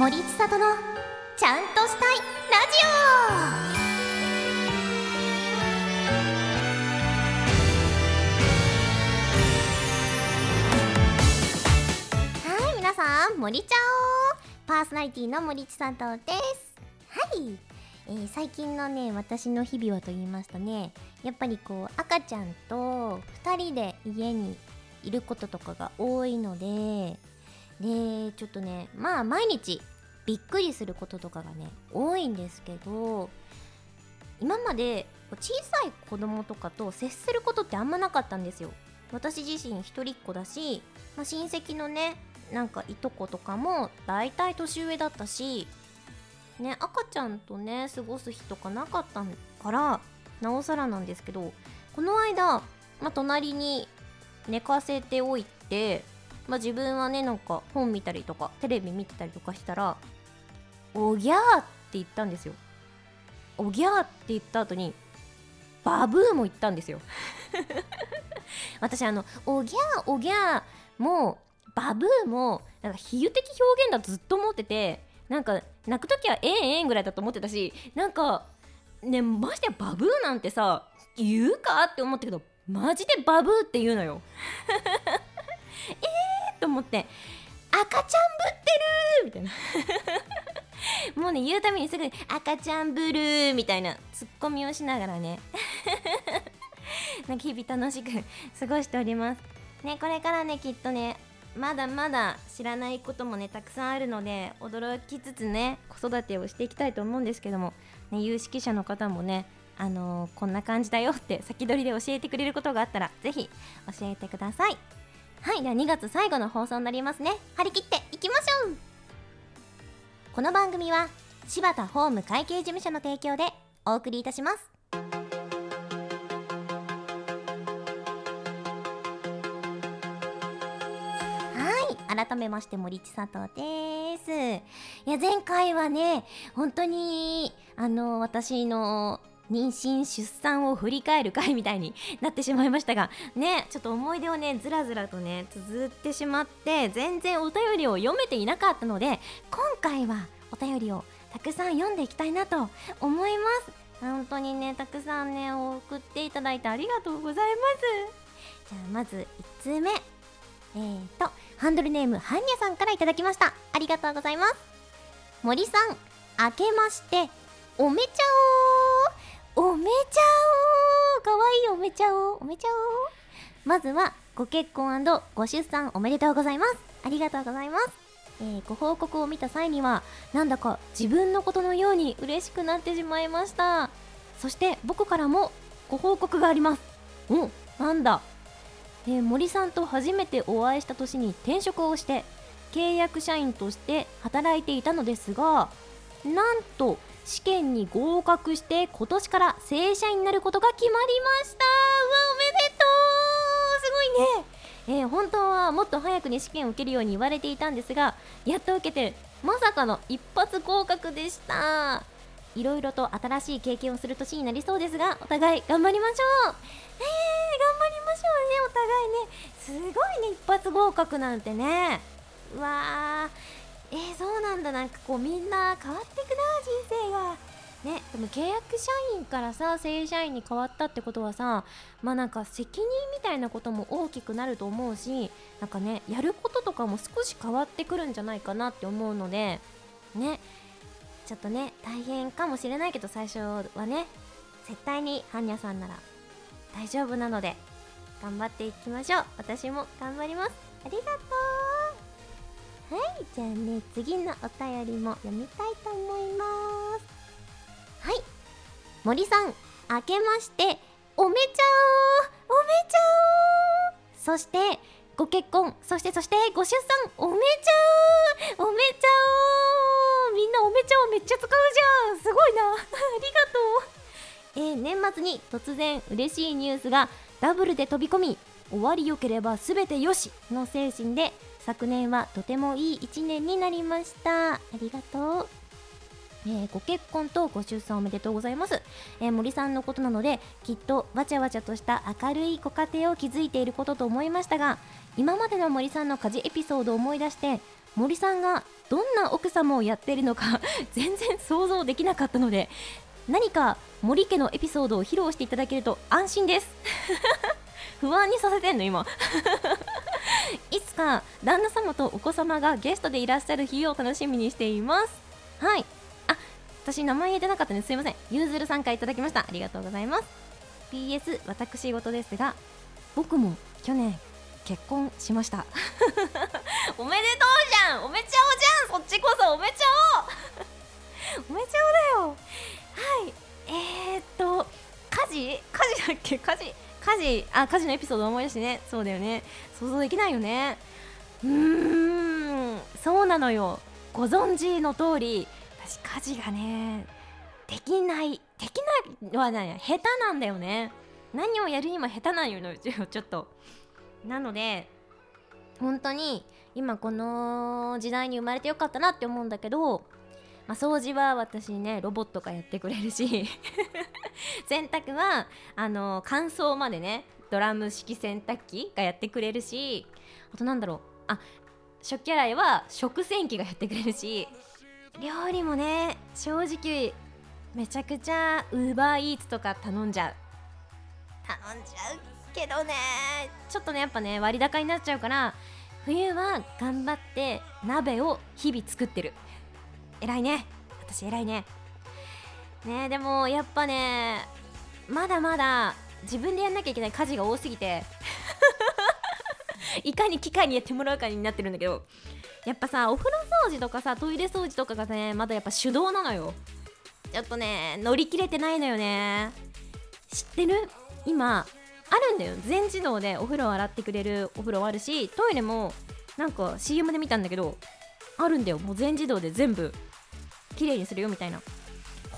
森千里のちゃんとしたいラジオはい皆さん森ちゃおパーソナリティの森千里です。はい、えー最近のね私の日々はと言いますとねやっぱりこう赤ちゃんと2人で家にいることとかが多いのででちょっとねまあ毎日びっくりすることとかがね多いんですけど今まで小さい子供とかと接することってあんまなかったんですよ。私自身一人っ子だし、まあ、親戚のねなんかいとことかも大体年上だったしね赤ちゃんとね過ごす日とかなかったからなおさらなんですけどこの間、まあ、隣に寝かせておいてまあ、自分はねなんか本見たりとかテレビ見てたりとかしたら「おぎゃー」って言ったんですよ。おぎゃーって言った後にバブーも言ったんですよ。私あのおぎゃーおぎゃーもバブーもなんか比喩的表現だとずっと思っててなんか泣く時はええええんぐらいだと思ってたしなんかねましてやバブーなんてさ言うかって思ったけどマジでバブーって言うのよ。え ーと思って赤ちゃんぶってるみたいな。もうね言うためにすぐ赤ちゃんブルーみたいなツッコミをしながらね。なんか日々楽しく 過ごしております。ねこれからねきっとねまだまだ知らないこともねたくさんあるので驚きつつね子育てをしていきたいと思うんですけども、ね、有識者の方もねあのーこんな感じだよって先取りで教えてくれることがあったらぜひ教えてください。はい、では2月最後の放送になりますね。張り切っていきましょうこの番組は柴田ホーム会計事務所の提供でお送りいたします。はい、改めまして森千里です。いや、前回はね、本当に、あの、私の妊娠出産を振り返る回みたいになってしまいましたがねちょっと思い出をねずらずらとね綴ってしまって全然お便りを読めていなかったので今回はお便りをたくさん読んでいきたいなと思います。本当にねたくさんね送っていただいてありがとうございます。じゃあまず1通目。えーとハンドルネームはんにゃさんからいただきました。ありがとうございます。森さん明けましておめちゃおー。ちゃおかわいいおめちゃおー。おめちゃおまずはご結婚ご出産おめでとうございます。ありがとうございます、えーご報告を見た際にはなんだか自分のことのように嬉しくなってしまいました。そして僕からもご報告があります。うんなんだ、えー森さんと初めてお会いした年に転職をして契約社員として働いていたのですがなんと試験に合格して今年から正社員になることが決まりました。うわおめでとう。すごいね。えー本当はもっと早くに試験を受けるように言われていたんですがやっと受けてまさかの一発合格でした。いろいろと新しい経験をする年になりそうですがお互い頑張りましょう。えー、頑張りましょうねお互いね。すごいね一発合格なんてね。うわー。えー、そうなんだ。なんかこうみんな変わってくな人生が。ねでも契約社員からさ正社員に変わったってことはさまあなんか責任みたいなことも大きくなると思うしなんかねやることとかも少し変わってくるんじゃないかなって思うのでねちょっとね大変かもしれないけど最初はね絶対にハンニャさんなら大丈夫なので頑張っていきましょう。私も頑張ります。ありがとう。はいじゃあね次のお便りも読みたいと思います。はい森さん明けましておめちゃおおめちゃおそしてご結婚そしてそしてご出産おめちゃおおめちゃおみんなおめちゃおめっちゃ使うじゃんすごいな。ありがとうえー年末に突然嬉しいニュースがダブルで飛び込み終わりよければ全てよしの精神で昨年はとてもいい1年になりました。ありがとう。えーご結婚とご出産おめでとうございます、えー森さんのことなのできっとわちゃわちゃとした明るいご家庭を築いていることと思いましたが今までの森さんの家事エピソードを思い出して森さんがどんな奥様をやっているのか 全然想像できなかったので何か森家のエピソードを披露していただけると安心です。不安にさせてんの今。いつか旦那様とお子様がゲストでいらっしゃる日を楽しみにしています。はい。あ私名前言えてなかったんですすいません。ゆうずるさんからいただきました。ありがとうございます。PS 私事ですが僕も去年結婚しました。おめでとうじゃん。おめちゃおじゃん。そっちこそおめちゃお おめちゃおだよ。はい。えー、っと家事？家事だっけ？家事。家事あ家事のエピソード思い出してね。そうだよね。想像できないよね。うーん。そうなのよ。ご存知の通り私家事がねできないできないのはね下手なんだよね。何をやるにも下手なんよちょっと。なので本当に今この時代に生まれてよかったなって思うんだけど、まあ、掃除は私ねロボットがやってくれるし 洗濯はあの乾燥までねドラム式洗濯機がやってくれるしあとなんだろうあ食器洗いは食洗機がやってくれるし料理もね正直めちゃくちゃウーバーイーツとか頼んじゃう。頼んじゃうけどねちょっとねやっぱね割高になっちゃうから冬は頑張って鍋を日々作ってる。偉いね。私偉いね。ねでもやっぱねまだまだ自分でやんなきゃいけない家事が多すぎて いかに機械にやってもらうかになってるんだけどやっぱさお風呂掃除とかさトイレ掃除とかがねまだやっぱ手動なのよ。ちょっとね乗り切れてないのよね。知ってる？今あるんだよ。全自動でお風呂を洗ってくれるお風呂あるしトイレもなんか CM で見たんだけどあるんだよ。もう全自動で全部。綺麗にするよみたいな。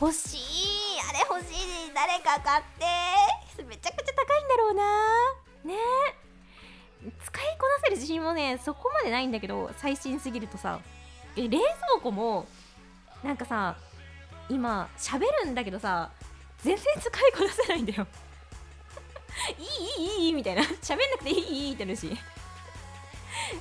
欲しいあれ欲しい誰か買って。めちゃくちゃ高いんだろうな。ね。使いこなせる自信もねそこまでないんだけど最新すぎるとさ。え冷蔵庫もなんかさ今喋るんだけどさ全然使いこなせないんだよ。いいいいいいみたいな。喋んなくていいいいってなるし。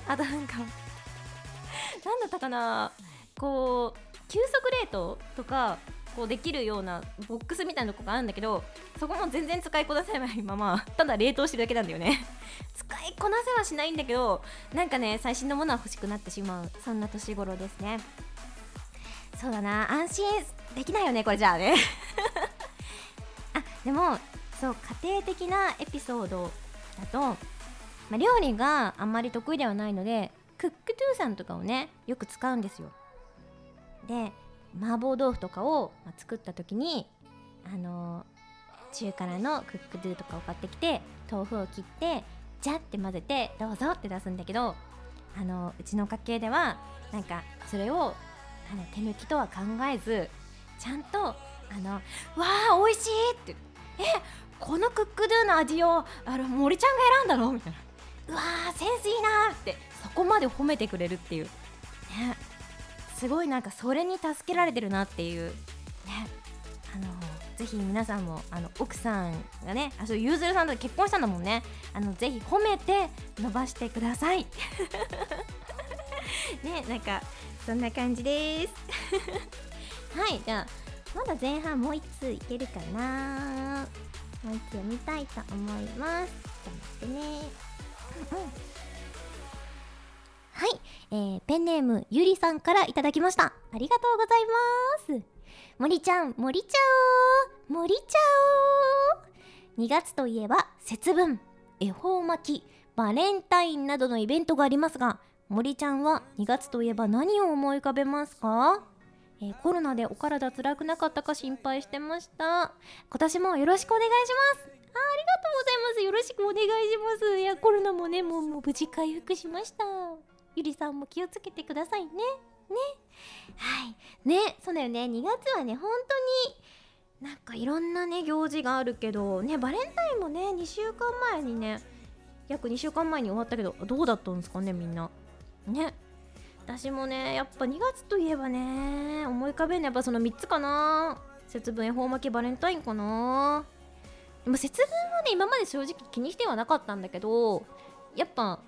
あとなんかなんだったかな。こう急速冷凍とかこうできるようなボックスみたいなとこがあるんだけどそこも全然使いこなせないままただ冷凍してるだけなんだよね。使いこなせはしないんだけどなんかね最新のものは欲しくなってしまうそんな年頃ですね。そうだな。安心できないよねこれじゃあね。あでもそう家庭的なエピソードだと、まあ、料理があんまり得意ではないのでクックトゥーさんとかをねよく使うんですよ。で麻婆豆腐とかを、作った時にあの、中辛のクックドゥとかを買ってきて豆腐を切ってジャって混ぜてどうぞって出すんだけどあの、うちの家系ではなんかそれをあの手抜きとは考えずちゃんとあの「わあ美味しい!」って「えこのクックドゥの味をあの森ちゃんが選んだの?」みたいな「うわーセンスいいな!」ってそこまで褒めてくれるっていうねすごいなんかそれに助けられてるなっていうね。あのぜひ皆さんもあの奥さんがねあそうゆうずるさんと結婚したんだもんね。あのぜひ褒めて伸ばしてください。ねなんかそんな感じです。はいじゃあまだ前半もう1通いけるかな。もう1通読みたいと思います。ちょっと待ってねうん。はい、えー、ペンネームゆりさんからいただきました。ありがとうございます。森ちゃん、森ちゃお森ちゃお2月といえば節分、恵方巻き、バレンタインなどのイベントがありますが、森ちゃんは2月といえば何を思い浮かべますか？えー、コロナでお体辛くなかったか心配してました。今年もよろしくお願いします。あありがとうございます。よろしくお願いします。いや、コロナもね、もうもう無事回復しました。ゆりさんも気をつけてくださいね。ね。はい。ね、そうだよね。2月はね、本当になんかいろんなね、行事があるけど、ね、バレンタインもね、2週間前にね、約2週間前に終わったけど、どうだったんですかね、みんな。ね。私もね、やっぱ2月といえばね、思い浮かべるのやっぱその3つかな。節分、恵方巻き、バレンタインかな。でも節分はね、今まで正直気にしてはなかったんだけど、やっぱ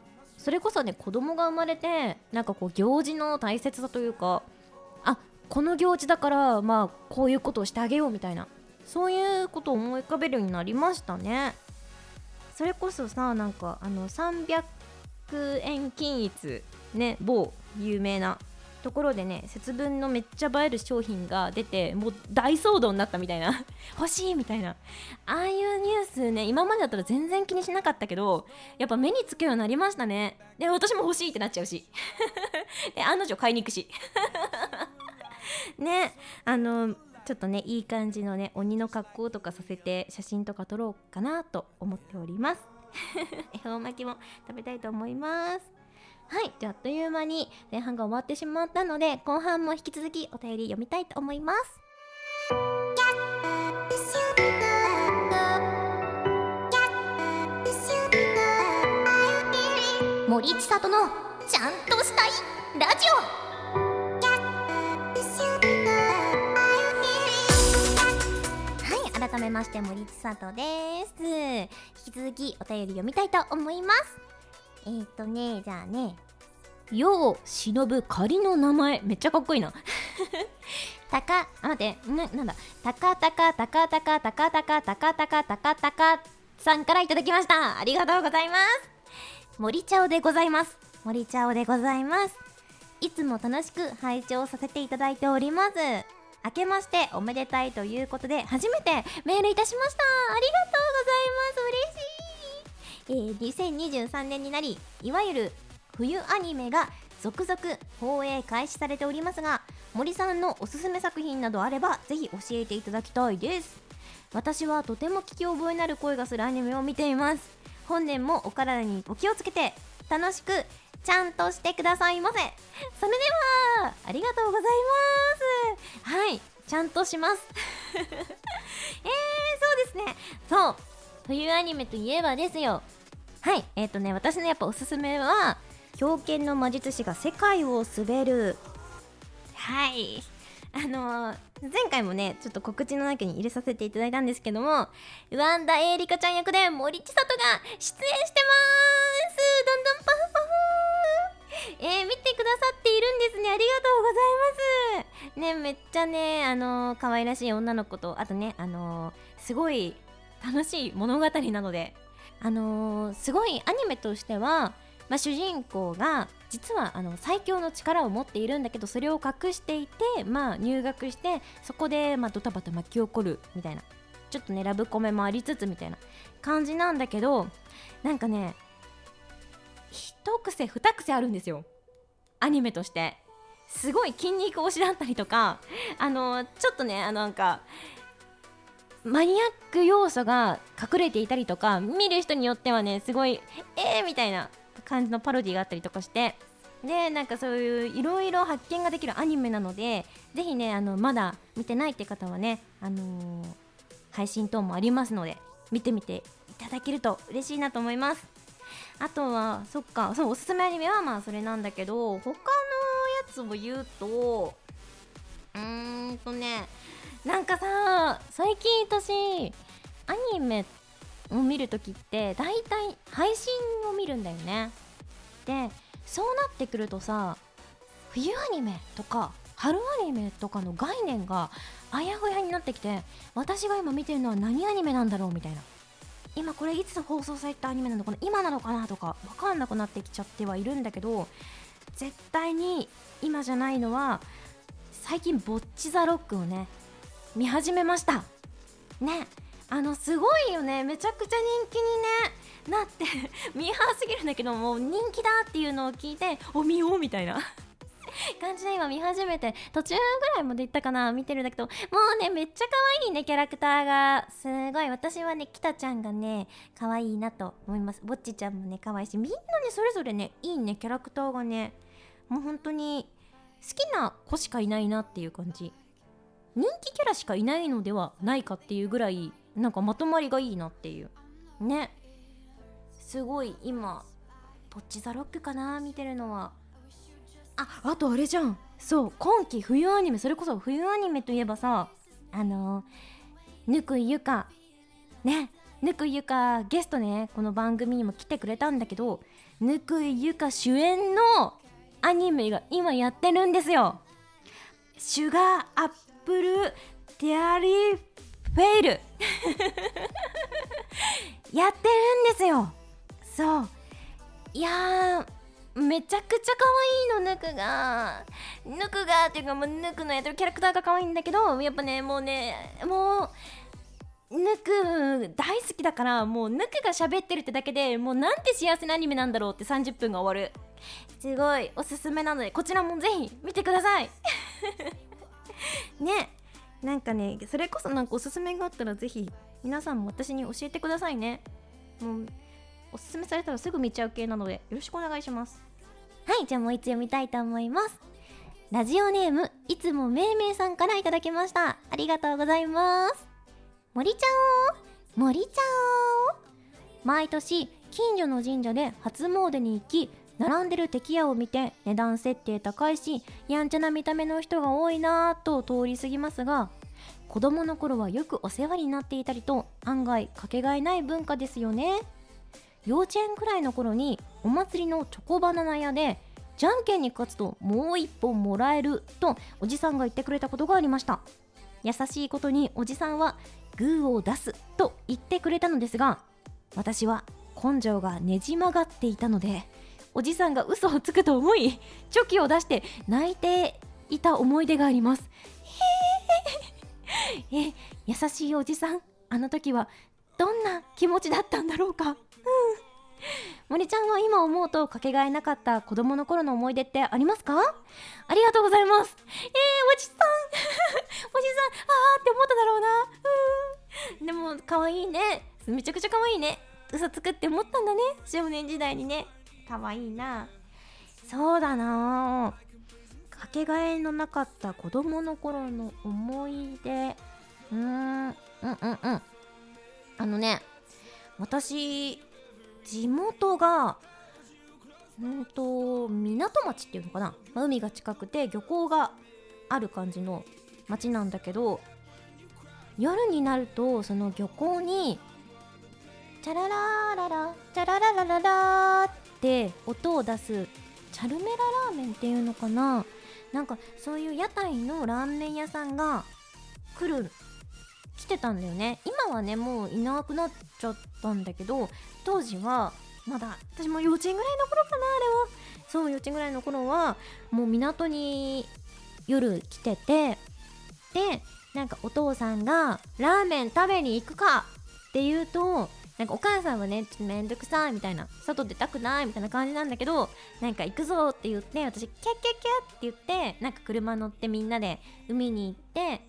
それこそね子供が生まれてなんかこう行事の大切さというかあこの行事だからまあこういうことをしてあげようみたいなそういうことを思い浮かべるようになりましたね。それこそさなんかあの300円均一ね某有名なところでね節分のめっちゃ映える商品が出てもう大騒動になったみたいな。欲しいみたいな。ああいうニュースね今までだったら全然気にしなかったけどやっぱ目につくようになりましたね。で私も欲しいってなっちゃうし。で案の定買いに行くし。ねあのちょっとねいい感じのね鬼の格好とかさせて写真とか撮ろうかなと思っております。恵方巻きも食べたいと思います。はいじゃああっという間に前半が終わってしまったので後半も引き続きお便り読みたいと思います。森千里のちゃんとしたいラジオ。はい改めまして森千里です。引き続きお便り読みたいと思います。えー、っとねじゃあね。世を忍ぶ仮の名前。めっちゃかっこいいな。たかあ待ってななんだ。たかたかたかたかたかたかたかたかたかたかさんからいただきました。ありがとうございます。森茶おでございます。森茶おでございます。いつも楽しく拝聴させていただいております。明けましておめでたいということで初めてメールいたしました。ありがとうございます。嬉しいえー、2023年になりいわゆる冬アニメが続々放映開始されておりますが森さんのおすすめ作品などあればぜひ教えていただきたいです。私はとても聞き覚えのある声がするアニメを見ています。本年もお体にお気をつけて楽しくちゃんとしてくださいませ。それではありがとうございます。はいちゃんとします。えー、そうですね。そう。冬アニメといえばですよ。はいえっ、ー、とね私のやっぱおすすめは狂犬の魔術師が世界を滑る。はい。あのー、前回もねちょっと告知の中に入れさせていただいたんですけどもワンダエリカちゃん役で森千里が出演してます。どんどんパフパフ。えー、見てくださっているんですね。ありがとうございます。ねめっちゃねあのー、可愛らしい女の子とあとねあのー、すごい楽しい物語なので。あのー、すごいアニメとしては、まあ、主人公が実はあの最強の力を持っているんだけどそれを隠していて、まあ、入学してそこで、まあ、ドタバタ巻き起こるみたいなちょっとねラブコメもありつつみたいな感じなんだけどなんかね一癖二癖あるんですよ。アニメとして。すごい筋肉推しだったりとかあのちょっとねあのなんかマニアック要素が隠れていたりとか見る人によってはねすごいえーみたいな感じのパロディがあったりとかしてでなんかそういういろいろ発見ができるアニメなのでぜひねあのまだ見てないって方はね、あのー、配信等もありますので見てみていただけると嬉しいなと思います。あとはそっかそうおすすめアニメはまあそれなんだけど他のやつを言うとうーんとねなんかさ最近私アニメを見るときって大体配信を見るんだよね。でそうなってくるとさ冬アニメとか春アニメとかの概念があやふやになってきて私が今見てるのは何アニメなんだろうみたいな。今これいつ放送されたアニメなのかな今なのかなとか分かんなくなってきちゃってはいるんだけど絶対に今じゃないのは最近ぼっち・ザ・ロックをね見始めました。ねあのすごいよね。めちゃくちゃ人気に、ね、なって。ミーハーすぎるんだけどもう人気だっていうのを聞いてお見ようみたいな。感じで今見始めて途中ぐらいまで行ったかな見てるんだけど。もうねめっちゃ可愛いねキャラクターが。すごい。私はね北ちゃんがね可愛いなと思います。ぼっちちゃんもね可愛いし。みんなねそれぞれねいいねキャラクターがね。もう本当に好きな子しかいないなっていう感じ。人気キャラしかいないのではないかっていうぐらいなんかまとまりがいいなっていう。ね。すごい今ポッチザロックかな見てるのは。ああとあれじゃん。そう今季冬アニメそれこそ冬アニメといえばさあのぬくゆか。ね。ぬくゆかゲストねこの番組にも来てくれたんだけどぬくいゆか主演のアニメが今やってるんですよ。シュガーアップルテアリーフェイルやってるんですよ。そう。いやめちゃくちゃ可愛いのぬくが。ぬくがっていうかもうぬくのやってるキャラクターが可愛いんだけどやっぱねもうねもうぬく大好きだからもうぬくが喋ってるってだけでもうなんて幸せなアニメなんだろうって30分が終わる。すごいおすすめなのでこちらもぜひ見てくださいね。なんかねそれこそなんかおすすめがあったらぜひ皆さんも私に教えてくださいね。もうおすすめされたらすぐ見ちゃう系なのでよろしくお願いします。はいじゃあもう一つ読みたいと思います。ラジオネームいつもめいめいさんからいただきました。ありがとうございます。森ちゃん。森ちゃん。毎年近所の神社で初詣に行き並んでる敵屋を見て値段設定高いしやんちゃな見た目の人が多いなぁと通り過ぎますが子供の頃はよくお世話になっていたりと案外かけがえない文化ですよね。幼稚園くらいの頃にお祭りのチョコバナナ屋でじゃんけんに勝つともう一本もらえるとおじさんが言ってくれたことがありました。優しいことにおじさんはグーを出すと言ってくれたのですが私は根性がねじ曲がっていたのでおじさんが嘘をつくと思いチョキを出して泣いていた思い出があります。へ え優しいおじさんあの時はどんな気持ちだったんだろうか。うん。森ちゃんは今思うとかけがえなかった子供の頃の思い出ってありますか？ありがとうございます。えー、おじさん。おじさんあーって思っただろうな。うん。でも可愛いね。めちゃくちゃ可愛いね。嘘つくって思ったんだね。少年時代にね。可愛いな。そうだな。かけがえのなかった子供の頃の思い出。うーん。うんうんうん。あのね私地元がうんと港町っていうのかな、ま海が近くて漁港がある感じの町なんだけど夜になるとその漁港にチャララーララチャラララララーって音を出すチャルメララーメンっていうのかな？なんかそういう屋台のラーメン屋さんが来る来てたんだよね。今はねもういなくなっちゃったんだけど当時はまだ私も幼稚園ぐらいの頃かなあれは。そう幼稚園ぐらいの頃はもう港に夜来ててでなんかお父さんがラーメン食べに行くかって言うとなんかお母さんはねちょっとめんどくさいみたいな外出たくないみたいな感じなんだけどなんか行くぞって言って私キャッキャッキャって言ってなんか車乗ってみんなで海に行って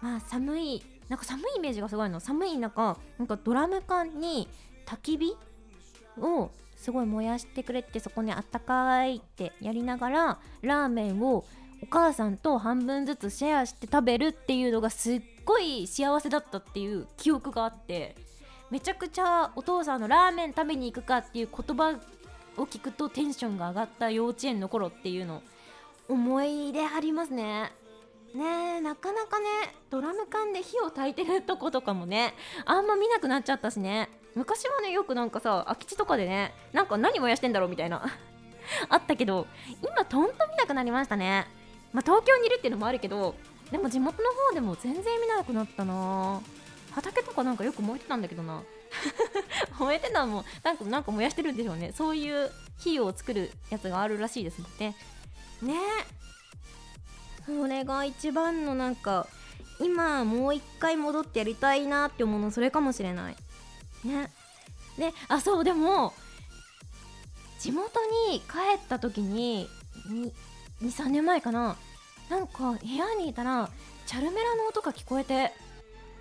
まあ寒いなんか寒いイメージがすごいの。寒い中なんかドラム缶に焚き火をすごい燃やしてくれてそこにあったかいってやりながらラーメンをお母さんと半分ずつシェアして食べるっていうのがすっごい幸せだったっていう記憶があって。めちゃくちゃお父さんのラーメン食べに行くかっていう言葉を聞くとテンションが上がった幼稚園の頃っていうの。思い出ありますね。ねえなかなかねドラム缶で火を焚いてるとことかもねあんま見なくなっちゃったしね。昔はねよくなんかさ空き地とかでねなんか何燃やしてんだろうみたいな。あったけど今とんと見なくなりましたね。まあ東京にいるっていうのもあるけどでも地元の方でも全然見なくなったな。畑とかなんかよく燃えてたんだけどな。燃えてたのもなんかなんか燃やしてるんでしょうね。そういう火を作るやつがあるらしいですもんね。ねそれが一番のなんか今もう一回戻ってやりたいなって思うのそれかもしれない。ね。であそうでも地元に帰った時に23年前かな。なんか部屋にいたらチャルメラの音が聞こえて。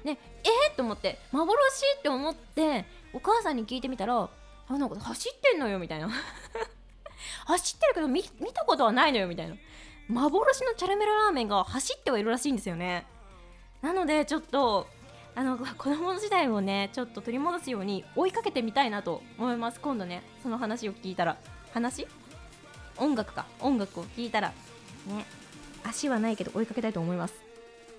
ねえー、と思って幻？って思ってお母さんに聞いてみたらあなんか走ってんのよみたいな。走ってるけど見たことはないのよみたいな。幻のチャルメララーメンが走ってはいるらしいんですよね。なのでちょっとあの子供の時代をねちょっと取り戻すように追いかけてみたいなと思います今度ね。その話を聞いたら。話？音楽か。音楽を聞いたら。ね。足はないけど追いかけたいと思います。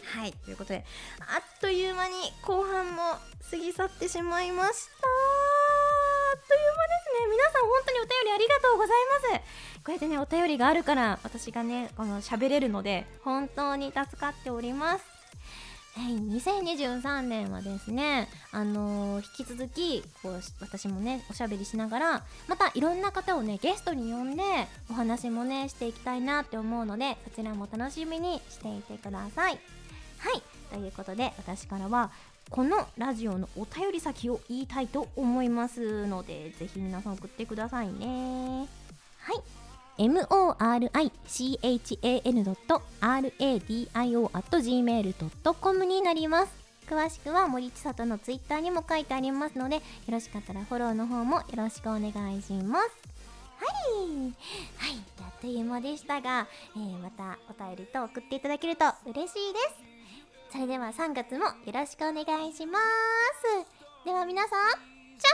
はいということであっという間に後半も過ぎ去ってしまいました。あっという間ですね。皆さん本当にお便りありがとうございます。こうやってねお便りがあるから私がねこの喋れるので本当に助かっております。はい、2023年はですね、あのー、引き続きこう私もねおしゃべりしながらまたいろんな方をねゲストに呼んでお話もねしていきたいなって思うのでそちらも楽しみにしていてください。はい。ということで私からはこのラジオのお便り先を言いたいと思いますのでぜひ皆さん送ってくださいね。はい。Morichan.radio.gmail.com になります。詳しくは森千里のツイッターにも書いてありますのでよろしかったらフォローの方もよろしくお願いします。はい。はい。あっという間でしたが、えー、またお便りと送っていただけると嬉しいです。それでは3月もよろしくお願いしますでは皆さんチャ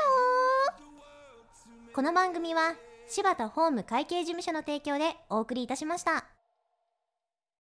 オこの番組は柴田ホーム会計事務所の提供でお送りいたしました。